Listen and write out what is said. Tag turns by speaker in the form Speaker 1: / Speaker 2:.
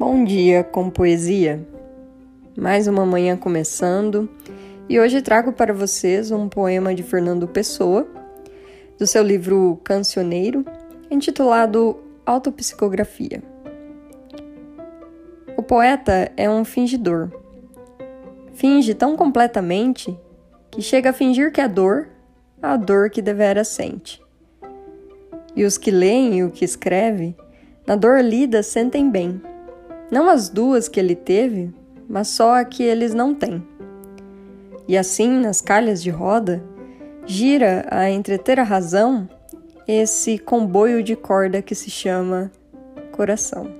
Speaker 1: Bom dia com poesia. Mais uma manhã começando e hoje trago para vocês um poema de Fernando Pessoa, do seu livro Cancioneiro, intitulado Autopsicografia. O poeta é um fingidor. Finge tão completamente que chega a fingir que é dor a dor que devera sente. E os que leem o que escreve, na dor lida sentem bem, não as duas que ele teve, mas só a que eles não têm. E assim, nas calhas de roda, gira a entreter a razão esse comboio de corda que se chama coração.